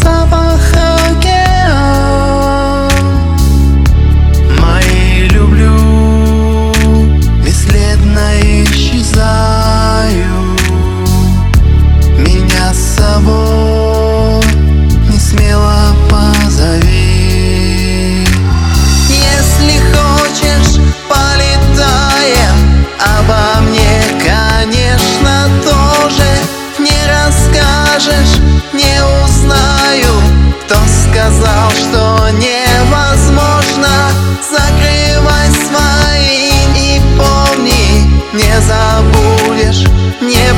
Stop невозможно Закрывай свои. И помни Не забудешь, не